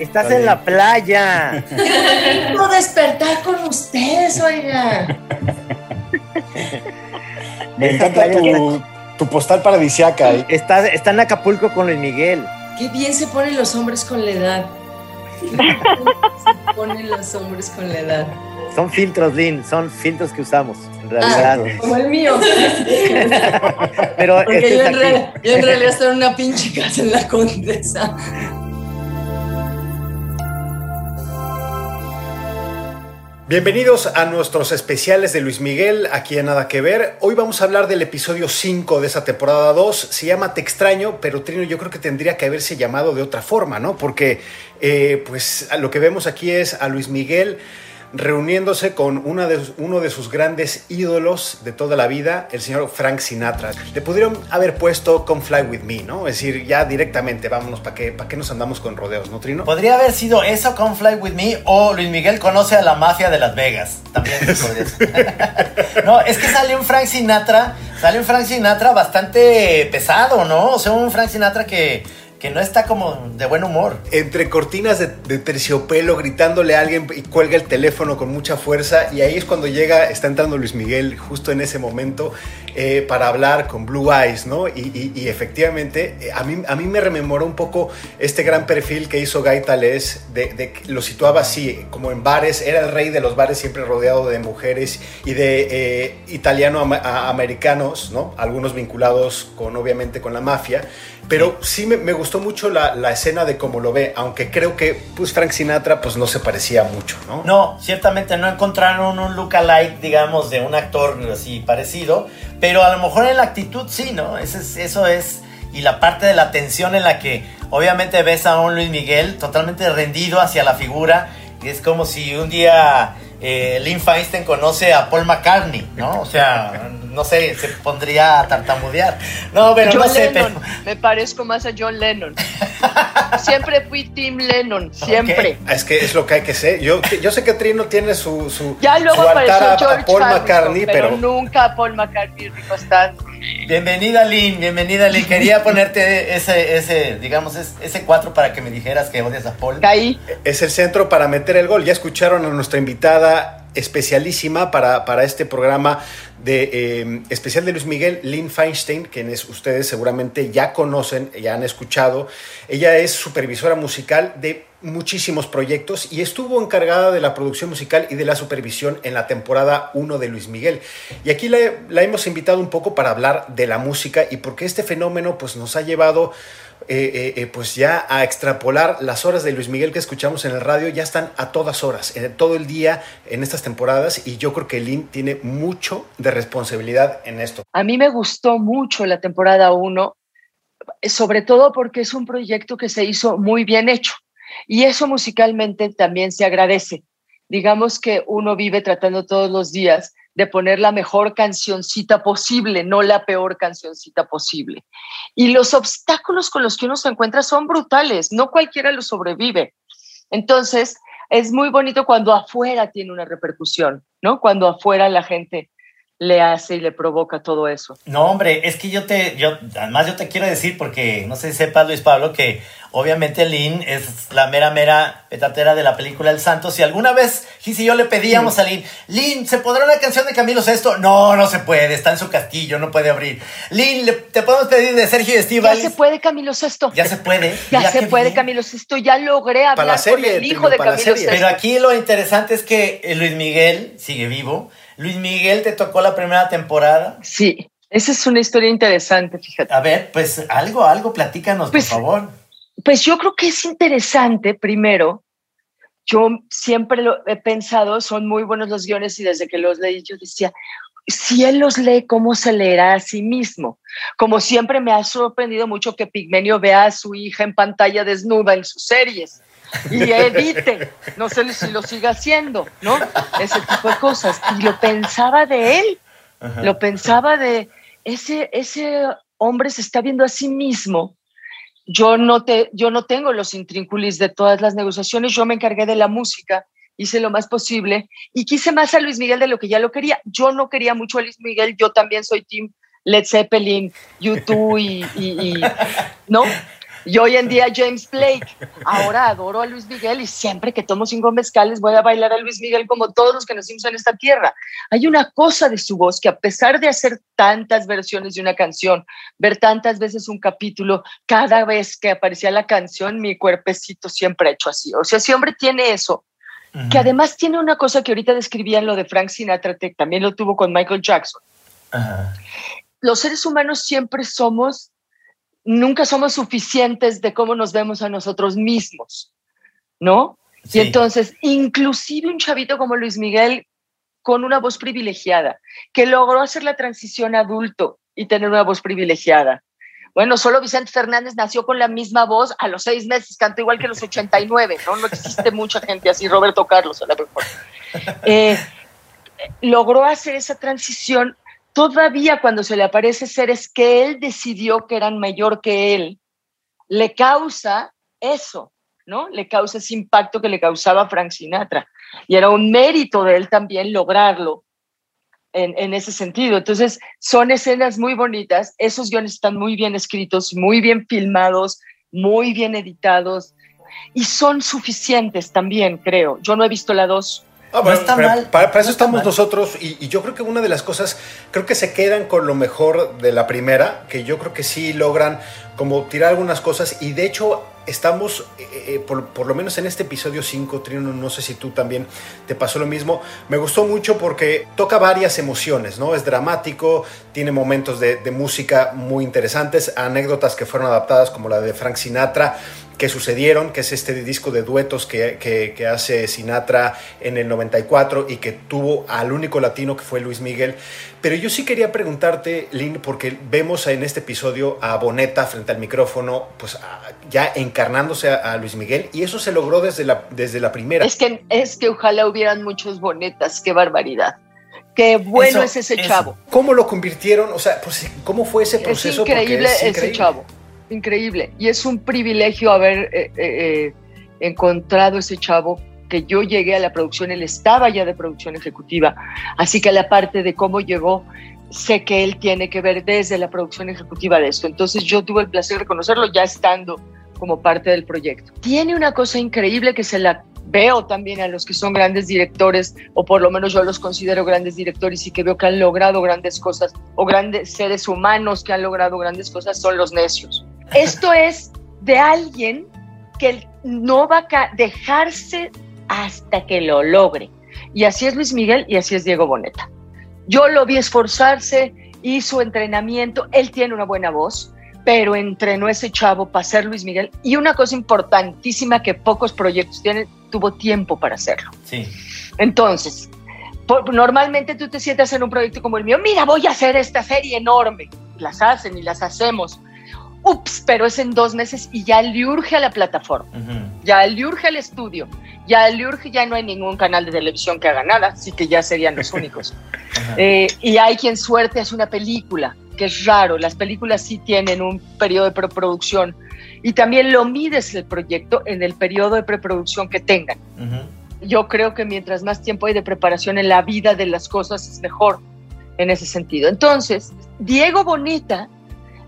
Estás en la playa. No despertar con ustedes, oiga. Me encanta tu, tu postal paradisiaca. ¿eh? Está, está en Acapulco con Luis Miguel. Qué bien se ponen los hombres con la edad. Qué bien se ponen los hombres con la edad. Son filtros, Lynn, son filtros que usamos, en realidad. Ah, como el mío. Pero Porque este yo en, aquí. real- yo en realidad estoy en una pinche casa en la condesa. Bienvenidos a nuestros especiales de Luis Miguel, aquí en Nada que Ver. Hoy vamos a hablar del episodio 5 de esa temporada 2. Se llama Te extraño, pero Trino yo creo que tendría que haberse llamado de otra forma, ¿no? Porque eh, pues lo que vemos aquí es a Luis Miguel reuniéndose con una de, uno de sus grandes ídolos de toda la vida, el señor Frank Sinatra. Le pudieron haber puesto Come Fly With Me, ¿no? Es decir, ya directamente, vámonos, ¿para qué, nos andamos con rodeos, no, Trino? Podría haber sido eso con Fly With Me o Luis Miguel conoce a la mafia de Las Vegas. También. No, es que sale un Frank Sinatra, sale un Frank Sinatra bastante pesado, ¿no? O sea, un Frank Sinatra que, que no está como de buen humor. entre cortinas de, terciopelo gritándole a alguien y cuelga el teléfono con mucha fuerza y ahí es cuando llega, está entrando Luis Miguel justo en ese momento eh, para hablar con Blue Eyes, ¿no? Y, efectivamente eh, a mí, a mí me rememoró un poco este gran perfil que hizo Guy Talés, de, de lo situaba así, como en bares, era el rey de los bares siempre rodeado de mujeres y de eh, italiano-americanos, ¿no? Algunos vinculados con, obviamente, con la mafia. Pero sí me, me gustó mucho la, la escena de cómo lo ve, aunque creo que pues Frank Sinatra pues no se parecía mucho, ¿no? No, ciertamente no encontraron un look-alike, digamos, de un actor así parecido, pero a lo mejor en la actitud sí, ¿no? Eso es, eso es, y la parte de la tensión en la que obviamente ves a un Luis Miguel totalmente rendido hacia la figura, y es como si un día eh, Lynn Feinstein conoce a Paul McCartney, ¿no? O sea, no sé, se pondría a tartamudear. No, pero John no sé, Lennon, pero... me parezco más a John Lennon. Siempre fui Team Lennon, siempre. Es que es lo que hay que ser. Yo, yo sé que Trino tiene su, su, Ya luego su altar apareció a- Paul Harrison, McCartney, pero, pero, nunca a Paul McCartney Rico Stan. Bienvenida Lynn, bienvenida Lynn. Quería ponerte ese, ese, digamos, es- ese cuatro para que me dijeras que odias a Paul. Caí. es el centro para meter el gol. Ya escucharon a nuestra invitada especialísima para, para este programa de eh, especial de Luis Miguel, Lynn Feinstein, quienes ustedes seguramente ya conocen, ya han escuchado. Ella es supervisora musical de muchísimos proyectos y estuvo encargada de la producción musical y de la supervisión en la temporada 1 de Luis Miguel. Y aquí la, la hemos invitado un poco para hablar de la música y porque este fenómeno pues, nos ha llevado eh, eh, eh, pues ya a extrapolar las horas de Luis Miguel que escuchamos en el radio ya están a todas horas, en todo el día en estas temporadas y yo creo que Lynn tiene mucho de responsabilidad en esto. A mí me gustó mucho la temporada 1, sobre todo porque es un proyecto que se hizo muy bien hecho. Y eso musicalmente también se agradece. Digamos que uno vive tratando todos los días de poner la mejor cancioncita posible, no la peor cancioncita posible. Y los obstáculos con los que uno se encuentra son brutales, no cualquiera los sobrevive. Entonces, es muy bonito cuando afuera tiene una repercusión, ¿no? Cuando afuera la gente le hace y le provoca todo eso. No, hombre, es que yo te, yo, además yo te quiero decir, porque no sé si sepas, Luis Pablo, que obviamente Lynn es la mera, mera petatera de la película El Santo. Si alguna vez Gis y yo le pedíamos a Lynn, Lynn, ¿se podrá una canción de Camilo Sesto? No, no se puede, está en su castillo, no puede abrir. Lynn, ¿le- ¿te podemos pedir de Sergio Ya Estíbaliz? se puede, Camilo Sesto. Ya se puede. Ya Mira se puede, bien. Camilo Sesto. Ya logré hablar la serie, con el hijo de Camilo. Sesto. Pero aquí lo interesante es que eh, Luis Miguel sigue vivo. Luis Miguel te tocó la primera temporada. Sí, esa es una historia interesante, fíjate. A ver, pues algo, algo, platícanos, Pues, por favor. Pues yo creo que es interesante, primero, yo siempre lo he pensado, son muy buenos los guiones y desde que los leí yo decía, si él los lee, ¿cómo se leerá a sí mismo? Como siempre me ha sorprendido mucho que Pigmenio vea a su hija en pantalla desnuda en sus series y edite, no sé si lo siga haciendo, ¿no? Ese tipo de cosas. Y lo pensaba de él, Ajá. lo pensaba de ese, ese hombre se está viendo a sí mismo. Yo no, te, yo no tengo los intrínculis de todas las negociaciones, yo me encargué de la música, hice lo más posible y quise más a Luis Miguel de lo que ya lo quería. Yo no quería mucho a Luis Miguel, yo también soy team Led Zeppelin, U2 y, y- y- ¿no? Y hoy en día James Blake. Ahora adoro a Luis Miguel y siempre que tomo cinco mezcales voy a bailar a Luis Miguel como todos los que nacimos en esta tierra. Hay una cosa de su voz que a pesar de hacer tantas versiones de una canción, ver tantas veces un capítulo, cada vez que aparecía la canción, mi cuerpecito siempre ha hecho así. O sea, ese hombre tiene eso, que además tiene una cosa que ahorita describían lo de Frank Sinatra, que también lo tuvo con Michael Jackson. Los seres humanos siempre somos nunca somos suficientes de cómo nos vemos a nosotros mismos, ¿no? Y entonces, inclusive un chavito como Luis Miguel, con una voz privilegiada, que logró hacer la transición adulto y tener una voz privilegiada. Bueno, solo Vicente Fernández nació con la misma voz a los seis meses, cantó igual que los 89, ¿no? No existe mucha gente así, Roberto Carlos a lo mejor. Eh, logró hacer esa transición todavía cuando se le aparece seres que él decidió que eran mayor que él, le causa eso, ¿no? Le causa ese impacto que le causaba Frank Sinatra. Y era un mérito de él también lograrlo en, en, ese sentido. Entonces, son escenas muy bonitas, esos guiones están muy bien escritos, muy bien filmados, muy bien editados y son suficientes también, creo. Yo no he visto la dos, Ah, no está mal. Para, eso estamos nosotros y, yo creo que una de las cosas, creo que se quedan con lo mejor de la primera, que yo creo que sí logran como tirar algunas cosas y de hecho estamos, eh, eh, por, lo menos en este episodio 5, Trino, no sé si tú también te pasó lo mismo, me gustó mucho porque toca varias emociones, ¿no? Es dramático, tiene momentos de, de música muy interesantes, anécdotas que fueron adaptadas como la de Frank Sinatra, que sucedieron, que es este disco de duetos que, que, hace Sinatra en el 94 y que tuvo al único latino que fue Luis Miguel. Pero yo sí quería preguntarte, Lynn, porque vemos en este episodio a Boneta frente al micrófono, pues ya encarnándose a, Luis Miguel, y eso se logró desde la, desde la primera. Es que, es que ojalá hubieran muchos Bonetas, qué barbaridad. Qué bueno es ese chavo. ¿Cómo lo convirtieron? O sea, pues, ¿cómo fue ese proceso? Es increíble ese chavo increíble. Y es un privilegio haber eh, eh, eh, encontrado ese chavo que yo llegué a la producción, él estaba ya de producción ejecutiva, así que la parte de cómo llegó, sé que él tiene que ver desde la producción ejecutiva de esto. Entonces yo tuve el placer de conocerlo ya estando como parte del proyecto. Tiene una cosa increíble que se la veo también a los que son grandes directores, o por lo menos yo los considero grandes directores y que veo que han logrado grandes cosas, o grandes seres humanos que han logrado grandes cosas, son los necios. Esto es de alguien que no va a dejarse hasta que lo logre. Y así es Luis Miguel y así es Diego Boneta. Yo lo vi esforzarse, hizo entrenamiento, él tiene una buena voz, pero entrenó ese chavo para ser Luis Miguel. Y una cosa importantísima que pocos proyectos tienen, tuvo tiempo para hacerlo. Sí. Entonces, normalmente tú te sientas en un proyecto como el mío, mira, voy a hacer esta serie enorme. Las hacen y las hacemos ups, pero es en dos meses y ya le urge a la plataforma, ya le urge al estudio, ya le urge, ya no hay ningún canal de televisión que haga nada, así que ya serían los únicos. Eh, y hay quien suerte hace una película, que es raro, las películas sí tienen un periodo de preproducción y también lo mides el proyecto en el periodo de preproducción que tengan. Yo creo que mientras más tiempo hay de preparación en la vida de las cosas es mejor en ese sentido. Entonces, Diego Bonita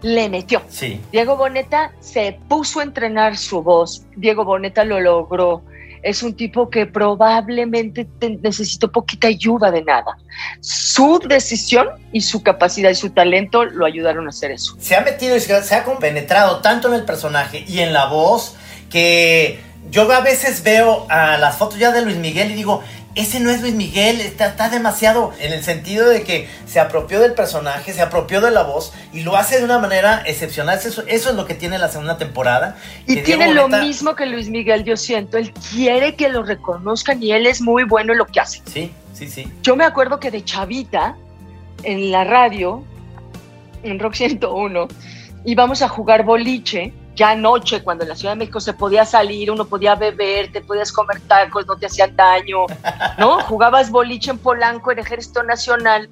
le metió. Sí. Diego Boneta se puso a entrenar su voz. Diego Boneta lo logró. Es un tipo que probablemente necesitó poquita ayuda de nada. Su decisión y su capacidad y su talento lo ayudaron a hacer eso. Se ha metido y se ha compenetrado tanto en el personaje y en la voz que yo a veces veo a las fotos ya de Luis Miguel y digo, ese no es Luis Miguel, está, demasiado en el sentido de que se apropió del personaje, se apropió de la voz y lo hace de una manera excepcional. Eso, eso es lo que tiene la segunda temporada. Y tiene lo mismo que Luis Miguel, yo siento. Él quiere que lo reconozcan y él es muy bueno en lo que hace. Sí, sí, sí. Yo me acuerdo que de chavita, en la radio, en Rock 101, íbamos a jugar boliche ya anoche, cuando en la Ciudad de México se podía salir, uno podía beber, te podías comer tacos, no te hacían daño, ¿no? Jugabas boliche en Polanco, en Ejército Nacional.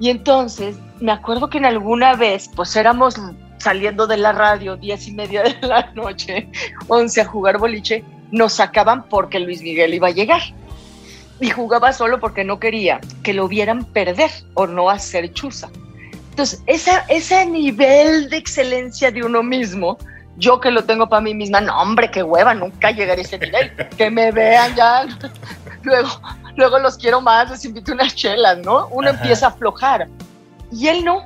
Y entonces, me acuerdo que en alguna vez, pues éramos saliendo de la radio, diez y media de la noche, once a jugar boliche, nos sacaban porque Luis Miguel iba a llegar. Y jugaba solo porque no quería que lo vieran perder o no hacer chuza. Entonces, esa, ese nivel de excelencia de uno mismo, Yo que lo tengo para mí misma, no, hombre, qué hueva, nunca llegaré a ese nivel. Que me vean ya. luego, luego los quiero más, les invito unas chelas, ¿no? Uno empieza a aflojar. Y él no.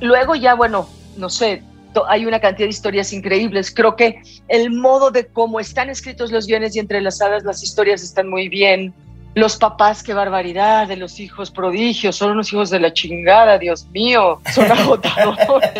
Luego ya, bueno, no sé, hay una cantidad de historias increíbles. Creo que el modo de cómo están escritos los guiones y entrelazadas las historias están muy bien. Los papás, qué barbaridad, de los hijos prodigios, son unos hijos de la chingada, Dios mío, son agotadores.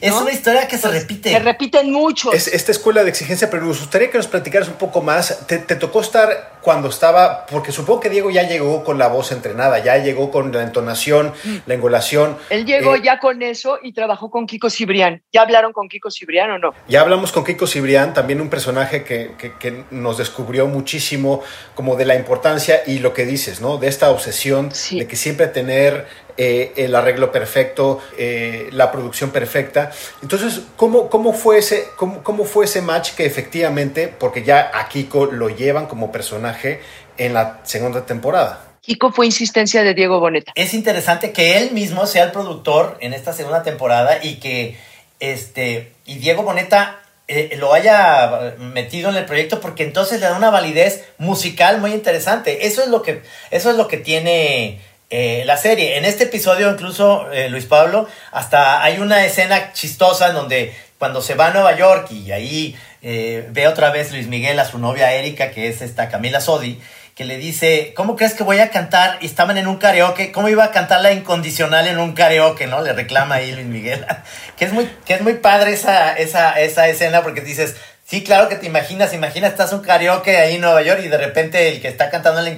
Es una historia que se repite. Se repiten mucho. Es esta escuela de exigencia, pero nos gustaría que nos platicaras un poco más. ¿Te, tocó estar cuando estaba, porque supongo que Diego ya llegó con la voz entrenada, ya llegó con la entonación, mm. la engolación. Él llegó eh, ya con eso y trabajó con Kiko Cibrián. ¿Ya hablaron con Kiko Cibrián o no? Ya hablamos con Kiko Cibrián, también un personaje que, que, nos descubrió muchísimo como de la importancia y lo que dices, ¿no? De esta obsesión de que siempre tener eh, el arreglo perfecto, eh, la producción perfecta. Entonces, ¿cómo, cómo, fue ese, cómo, cómo, fue ese match que efectivamente, porque ya a Kiko lo llevan como personaje en la segunda temporada? Kiko fue insistencia de Diego Boneta. Es interesante que él mismo sea el productor en esta segunda temporada y que este y Diego Boneta eh, lo haya metido en el proyecto porque entonces le da una validez musical muy interesante. Eso es lo que eso es lo que tiene eh, la serie. En este episodio, incluso, eh, Luis Pablo, hasta hay una escena chistosa en donde cuando se va a Nueva York y ahí eh, ve otra vez Luis Miguel a su novia Erika, que es esta Camila Sodi, que le dice, ¿cómo crees que voy a cantar? Y estaban en un karaoke, ¿cómo iba a cantar la incondicional en un karaoke? ¿No? Le reclama ahí Luis Miguel. que, es muy, que es muy padre esa, esa, esa escena porque dices, Sí, claro que te imaginas, imagina, estás un karaoke ahí en Nueva York y de repente el que está cantando la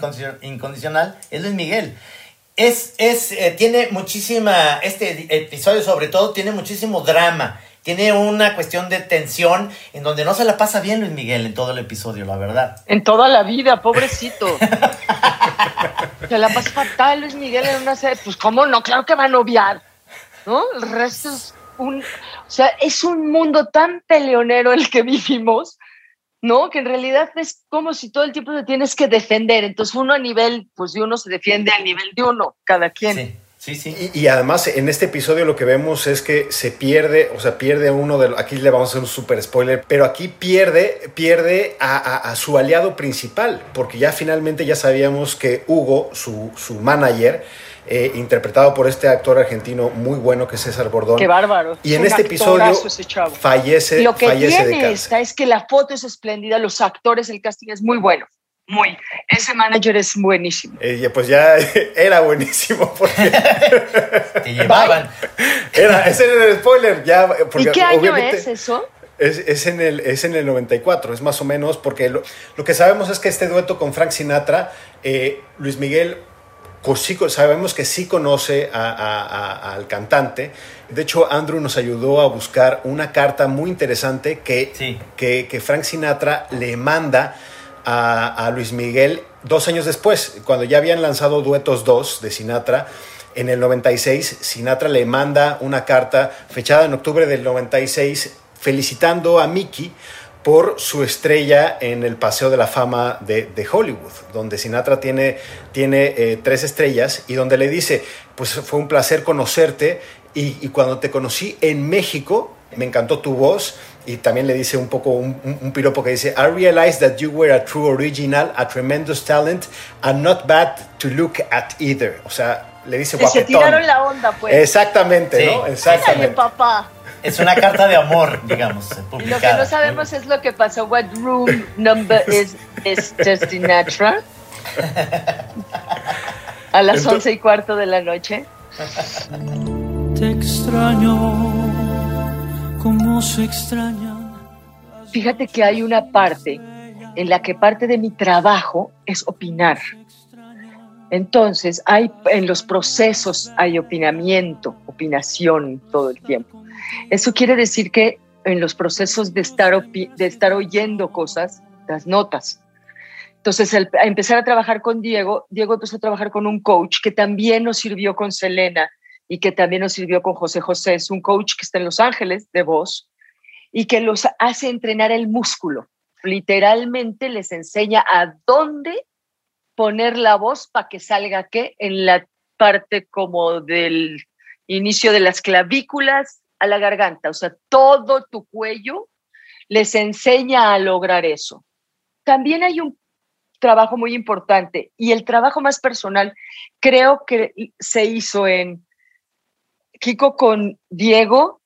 incondicional es Luis Miguel es, es eh, tiene muchísima, este episodio sobre todo tiene muchísimo drama, tiene una cuestión de tensión en donde no se la pasa bien Luis Miguel en todo el episodio, la verdad. En toda la vida, pobrecito. se la pasa fatal Luis Miguel en una serie, pues cómo no, claro que va a noviar, ¿no? El resto es un, o sea, es un mundo tan peleonero el que vivimos ¿no? Que en realidad es como si todo el tiempo te tienes que defender. Entonces uno a nivel, pues de uno se defiende a nivel de uno, cada quien. Sí, sí. Y, además en este episodio lo que vemos es que se pierde, o sea, pierde uno de aquí le vamos a hacer un super spoiler, pero aquí pierde, pierde a, su aliado principal, porque ya finalmente ya sabíamos que Hugo, su, su manager, eh, interpretado por este actor argentino muy bueno que es César Bordón. Qué bárbaro. Y en este episodio fallece. Lo que fallece tiene esta es que la foto es espléndida, los actores, el casting es muy bueno. Muy. Ese manager es buenísimo. Eh, pues ya era buenísimo porque te llevaban. Era, ese era el spoiler. Ya, ¿Y qué año es eso? Es, es, en el, es en el 94, es más o menos, porque lo, lo que sabemos es que este dueto con Frank Sinatra, eh, Luis Miguel sabemos que sí conoce al cantante. De hecho, Andrew nos ayudó a buscar una carta muy interesante que, que, Frank Sinatra le manda a, Luis Miguel dos años después, cuando ya habían lanzado Duetos 2 de Sinatra. En el 96, Sinatra le manda una carta fechada en octubre del 96 felicitando a Mickey por su estrella en el Paseo de la Fama de, Hollywood, donde Sinatra tiene, tiene eh, tres estrellas y donde le dice, pues fue un placer conocerte y, cuando te conocí en México, me encantó tu voz y también le dice un poco un, un, piropo que dice, I realized that you were a true original, a tremendous talent, and not bad to look at either. O sea, le dice guapetón. Se tiraron la onda, pues. Exactamente, ¿no? Exactamente. papá. Es una carta de amor, digamos. Lo que no sabemos es lo que pasó. What room number is Mr. Sinatra? A las once y cuarto de la noche. Te extraño, como se extraña. Fíjate que hay una parte en la que parte de mi trabajo es opinar. Entonces, hay en los procesos hay opinamiento, opinación todo el tiempo. Eso quiere decir que en los procesos de estar, de estar oyendo cosas, las notas. Entonces, al empezar a trabajar con Diego, Diego empezó a trabajar con un coach que también nos sirvió con Selena y que también nos sirvió con José José. Es un coach que está en Los Ángeles de voz y que los hace entrenar el músculo. Literalmente les enseña a dónde poner la voz para que salga qué en la parte como del inicio de las clavículas a la garganta, o sea, todo tu cuello les enseña a lograr eso. También hay un trabajo muy importante y el trabajo más personal creo que se hizo en Kiko con Diego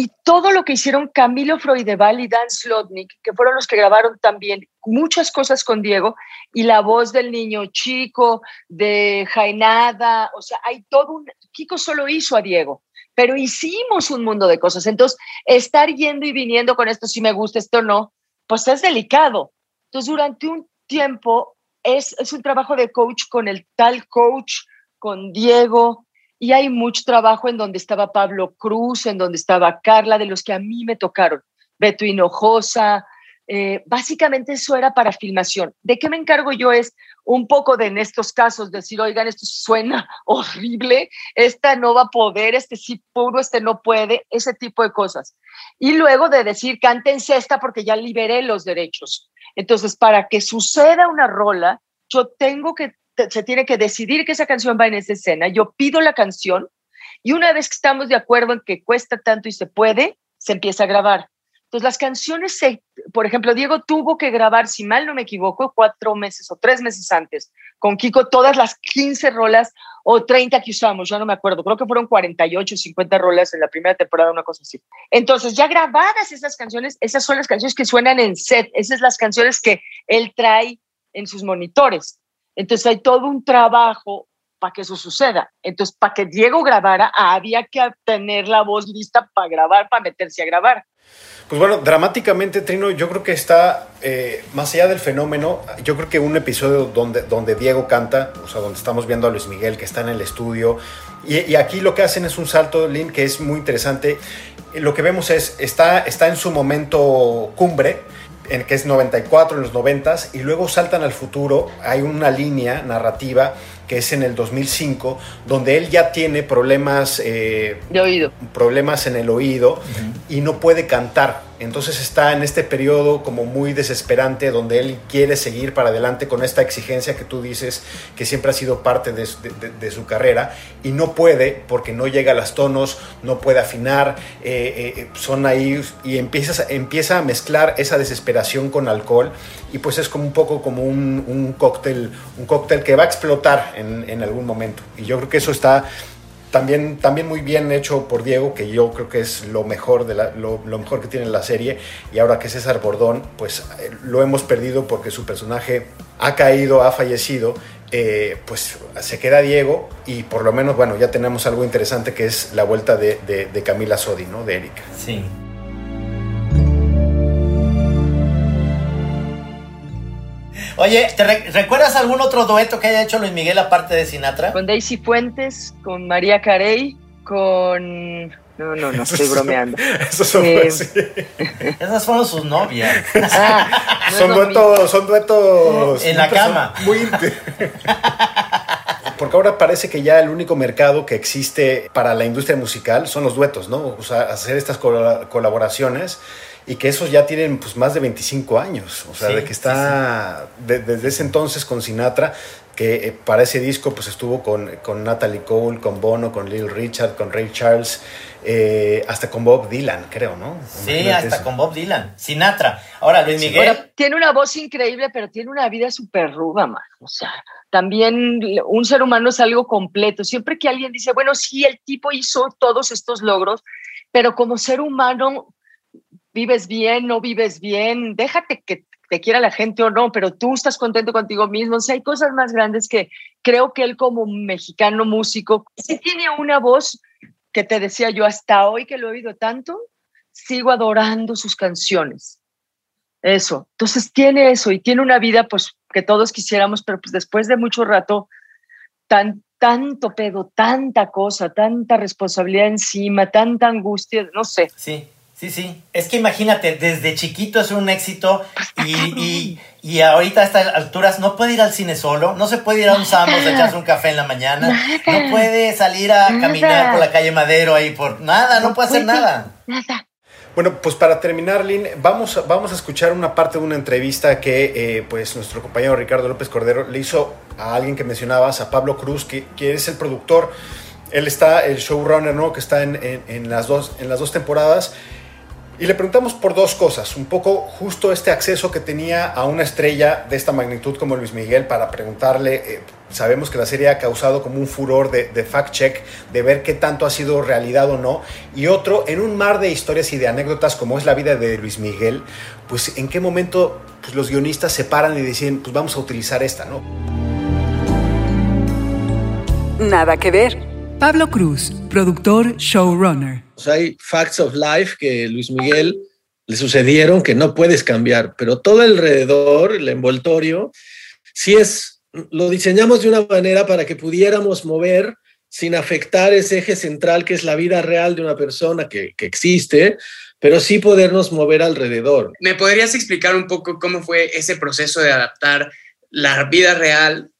y todo lo que hicieron Camilo Freudeval y Dan Slotnick, que fueron los que grabaron también muchas cosas con Diego, y la voz del niño chico, de Jainada, o sea, hay todo un... Kiko solo hizo a Diego, pero hicimos un mundo de cosas. Entonces, estar yendo y viniendo con esto, si me gusta, esto no, pues es delicado. Entonces, durante un tiempo es, es un trabajo de coach con el tal coach, con Diego, y hay mucho trabajo en donde estaba Pablo Cruz, en donde estaba Carla, de los que a mí me tocaron, Beto Hinojosa. Eh, básicamente eso era para filmación. ¿De qué me encargo yo? Es un poco de en estos casos decir, oigan, esto suena horrible, esta no va a poder, este sí pudo, este no puede, ese tipo de cosas. Y luego de decir, cántense esta porque ya liberé los derechos. Entonces, para que suceda una rola, yo tengo que se tiene que decidir que esa canción va en esa escena. Yo pido la canción y una vez que estamos de acuerdo en que cuesta tanto y se puede, se empieza a grabar. Entonces las canciones, se, por ejemplo, Diego tuvo que grabar, si mal no me equivoco, cuatro meses o tres meses antes, con Kiko todas las 15 rolas o 30 que usamos, ya no me acuerdo, creo que fueron 48, 50 rolas en la primera temporada, una cosa así. Entonces ya grabadas esas canciones, esas son las canciones que suenan en set, esas son las canciones que él trae en sus monitores. Entonces hay todo un trabajo para que eso suceda. Entonces, para que Diego grabara, había que tener la voz lista para grabar, para meterse a grabar. Pues bueno, dramáticamente, Trino, yo creo que está, eh, más allá del fenómeno, yo creo que un episodio donde, donde Diego canta, o sea, donde estamos viendo a Luis Miguel que está en el estudio, y, aquí lo que hacen es un salto, Link, que es muy interesante. Lo que vemos es, está, está en su momento cumbre, en que es 94, en los 90 y luego saltan al futuro. Hay una línea narrativa que es en el 2005, donde él ya tiene problemas eh, de oído. Problemas en el oído y no puede cantar. Entonces está en este periodo como muy desesperante donde él quiere seguir para adelante con esta exigencia que tú dices que siempre ha sido parte de, su carrera y no puede porque no llega a los tonos, no puede afinar, eh, eh, son ahí y empiezas, empieza a mezclar esa desesperación con alcohol y pues es como un poco como un, cóctel, un cóctel que va a explotar en algún momento. Y yo creo que eso está también, también muy bien hecho por Diego, que yo creo que es lo mejor, de lo, mejor que tiene la serie. Y ahora que César Bordón, pues eh, lo hemos perdido porque su personaje ha caído, ha fallecido. Eh, pues se queda Diego y por lo menos, bueno, ya tenemos algo interesante que es la vuelta de, de Camila Sodi, ¿no? De Erika. Sí. Oye, ¿te recuerdas algún otro dueto que haya hecho Luis Miguel aparte de Sinatra? Con Daisy Fuentes, con María Carey, con... No, no, no estoy bromeando. son, eh, Esas fueron sus novias. Ah, son, duetos, son duetos. En la cama. Muy Porque ahora parece que ya el único mercado que existe para la industria musical son los duetos, ¿no? O sea, hacer estas colaboraciones y que esos ya tienen pues más de 25 años, o sea, de que está desde ese entonces con Sinatra, que eh, para ese disco pues estuvo con, con Natalie Cole, con Bono, con Lil Richard, con Ray Charles, eh, hasta con Bob Dylan, creo, ¿no? Sí, hasta con Bob Dylan, Sinatra. Ahora, Luis Miguel. tiene una voz increíble, pero tiene una vida súper ruda, man. O sea, también un ser humano es algo completo. Siempre que alguien dice, bueno, sí, el tipo hizo todos estos logros, pero como ser humano vives bien, no vives bien, déjate que te quiera la gente o no, pero tú estás contento contigo mismo. O sea, hay cosas más grandes que creo que él como mexicano músico, sí tiene una voz que te decía yo hasta hoy que lo he oído tanto, sigo adorando sus canciones. Eso. Entonces tiene eso y tiene una vida pues que todos quisiéramos, pero pues después de mucho rato, tan, tanto pedo, tanta cosa, tanta responsabilidad encima, tanta angustia, no sé. Sí. Sí, sí. Es que imagínate, desde chiquito es un éxito y, y, ahorita a estas alturas no puede ir al cine solo, no se puede ir a un Samos a echarse un café en la mañana, no puede salir a caminar por la calle Madero ahí por nada, no, puede hacer nada. Nada. Bueno, pues para terminar, Lynn, vamos, vamos a escuchar una parte de una entrevista que eh, pues nuestro compañero Ricardo López Cordero le hizo a alguien que mencionabas, a Pablo Cruz, que, que es el productor. Él está, el showrunner, ¿no? Que está en, en, en las, dos, en las dos temporadas Y le preguntamos por dos cosas, un poco justo este acceso que tenía a una estrella de esta magnitud como Luis Miguel para preguntarle, eh, sabemos que la serie ha causado como un furor de, de fact-check, de ver qué tanto ha sido realidad o no, y otro, en un mar de historias y de anécdotas como es la vida de Luis Miguel, pues en qué momento pues, los guionistas se paran y dicen, pues vamos a utilizar esta, ¿no? Nada que ver. Pablo Cruz, productor, showrunner. Hay facts of life que Luis Miguel le sucedieron que no puedes cambiar, pero todo alrededor, el envoltorio, sí es, lo diseñamos de una manera para que pudiéramos mover sin afectar ese eje central que es la vida real de una persona que, que existe, pero sí podernos mover alrededor. ¿Me podrías explicar un poco cómo fue ese proceso de adaptar la vida real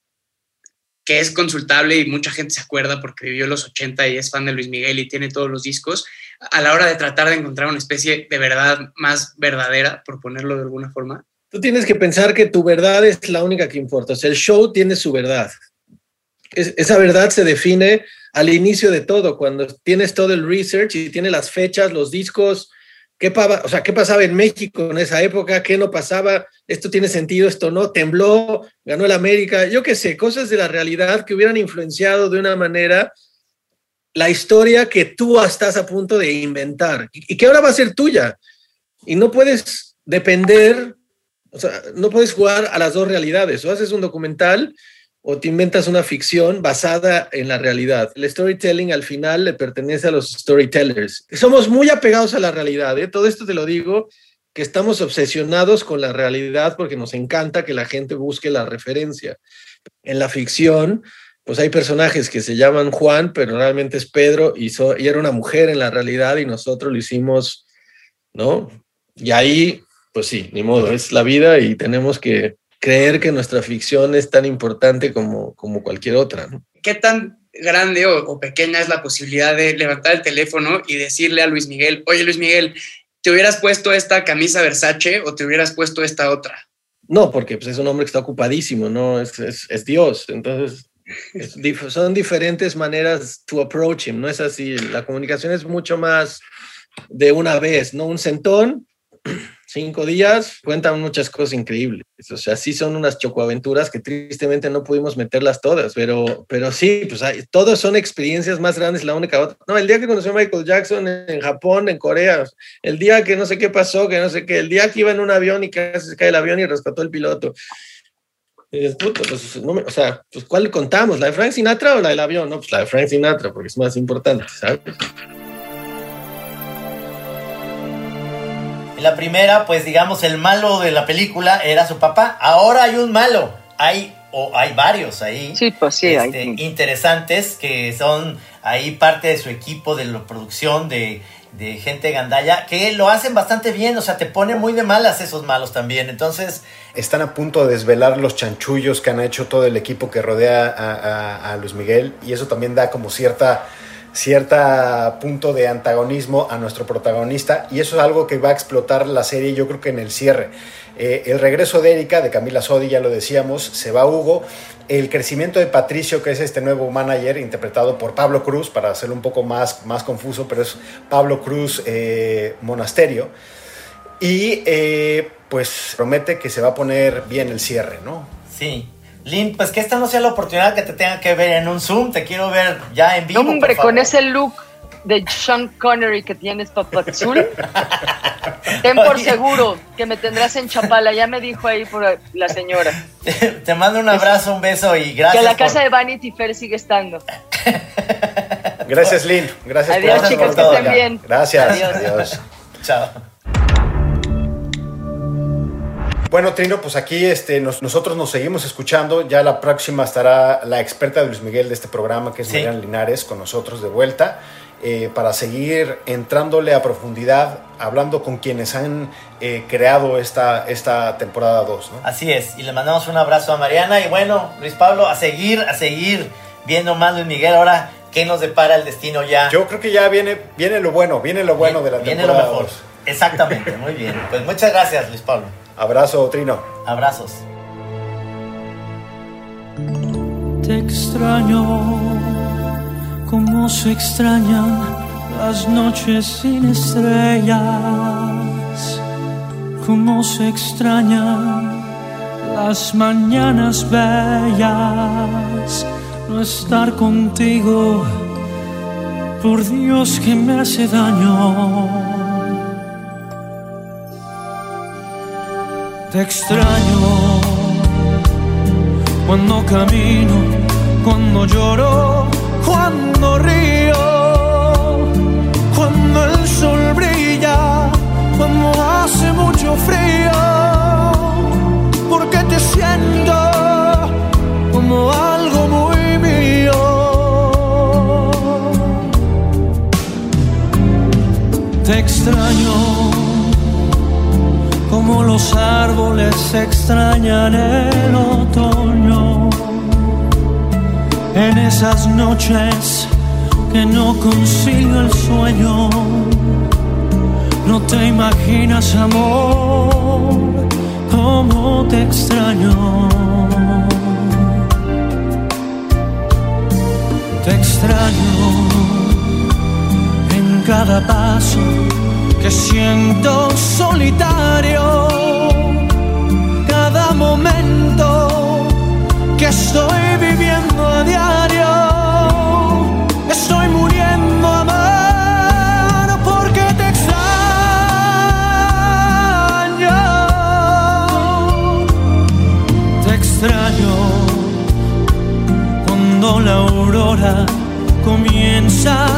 que es consultable y mucha gente se acuerda porque vivió los 80 y es fan de Luis Miguel y tiene todos los discos, a la hora de tratar de encontrar una especie de verdad más verdadera, por ponerlo de alguna forma? Tú tienes que pensar que tu verdad es la única que importa. O sea, el show tiene su verdad. Es, esa verdad se define al inicio de todo, cuando tienes todo el research y tienes las fechas, los discos, ¿Qué, o sea, ¿Qué pasaba en México en esa época? ¿Qué no pasaba? ¿Esto tiene sentido? ¿Esto no? ¿Tembló? ¿Ganó el América? Yo qué sé, cosas de la realidad que hubieran influenciado de una manera la historia que tú estás a punto de inventar y que ahora va a ser tuya. Y no puedes depender, o sea, no puedes jugar a las dos realidades. O haces un documental o te inventas una ficción basada en la realidad. El storytelling al final le pertenece a los storytellers. Somos muy apegados a la realidad, ¿eh? todo esto te lo digo, que estamos obsesionados con la realidad porque nos encanta que la gente busque la referencia. En la ficción, pues hay personajes que se llaman Juan, pero realmente es Pedro y, y era una mujer en la realidad y nosotros lo hicimos, ¿no? Y ahí, pues sí, ni modo, es la vida y tenemos que creer que nuestra ficción es tan importante como, como cualquier otra. ¿no? ¿Qué tan grande o, pequeña es la posibilidad de levantar el teléfono y decirle a Luis Miguel, oye Luis Miguel, ¿te hubieras puesto esta camisa Versace o te hubieras puesto esta otra? No, porque pues, es un hombre que está ocupadísimo, ¿no? Es, es, Dios. Entonces, son diferentes maneras to approach him, no es así. La comunicación es mucho más de una vez, ¿no? Un sentón, cinco días, cuentan muchas cosas increíbles. O sea, sí son unas chocoaventuras que tristemente no pudimos meterlas todas, pero, pero sí, pues hay, todos son experiencias más grandes la única otra. No, el día que conoció a Michael Jackson en Japón, en Corea, el día que no sé qué pasó, que no sé qué, el día que iba en un avión y casi se cae el avión y rescató el piloto. Pues, no o sea, pues ¿cuál contamos? ¿La de Frank Sinatra o la del avión? No, pues la de Frank Sinatra, porque es más importante, ¿sabes? En la primera, pues digamos, el malo de la película era su papá. Ahora hay un malo. Hay, o hay varios ahí. Sí, pues sí, este, Interesantes que son ahí parte de su equipo de la producción de, de gente gandalla que lo hacen bastante bien. O sea, te pone muy de malas esos malos también. Entonces. Están a punto de desvelar los chanchullos que han hecho todo el equipo que rodea a, a Luis Miguel. Y eso también da como cierta cierta punto de antagonismo a nuestro protagonista y eso es algo que va a explotar la serie yo creo que en el cierre. Eh, el regreso de Erika, de Camila Sodi, ya lo decíamos, se va Hugo, el crecimiento de Patricio, que es este nuevo manager interpretado por Pablo Cruz, para hacerlo un poco más, más confuso, pero es Pablo Cruz eh, Monasterio, y eh, pues promete que se va a poner bien el cierre, ¿no? Sí, Lynn, pues que esta no sea la oportunidad que te tenga que ver en un Zoom, te quiero ver ya en vivo. Hombre, con ese look de Sean Connery que tienes, Azul, ten por seguro que me tendrás en Chapala, ya me dijo ahí por la señora. Te, mando un abrazo, un beso y gracias. Que la casa de Vanity Fair sigue estando. Gracias, Lynn. Gracias Adiós, por chicas, que estén bien. Gracias. Adiós. Chao. Bueno, Trino, pues aquí este, nosotros nos seguimos escuchando. Ya la próxima estará la experta de Luis Miguel de este programa, que es sí. Linares, con nosotros de vuelta, eh, para seguir entrándole a profundidad, hablando con quienes han eh, creado esta, esta temporada 2. ¿no? Así es, y le mandamos un abrazo a Mariana. Y bueno, Luis Pablo, a seguir, a seguir viendo más Luis Miguel. Ahora, ¿qué nos depara el destino ya? Yo creo que ya viene, viene lo bueno, viene lo bueno de la temporada. Viene lo mejor. Exactamente, muy bien. Pues muchas gracias, Luis Pablo. Abrazo, Trino. Abrazos. Te extraño como se extrañan las noches sin estrellas. cómo se extrañan las mañanas bellas, no estar contigo, por Dios que me hace daño. Te extraño. Cuando camino, cuando lloro, cuando río, cuando el sol brilla, cuando hace mucho frío, porque te siento como algo muy mío. Te extraño como los árboles extrañan el otoño. En esas noches que no consigo el sueño, no te imaginas, amor, cómo te extraño. Te extraño en cada paso que siento solitario cada momento que estoy viviendo a diario. Estoy muriendo a mano porque te extraño. Te extraño cuando la aurora comienza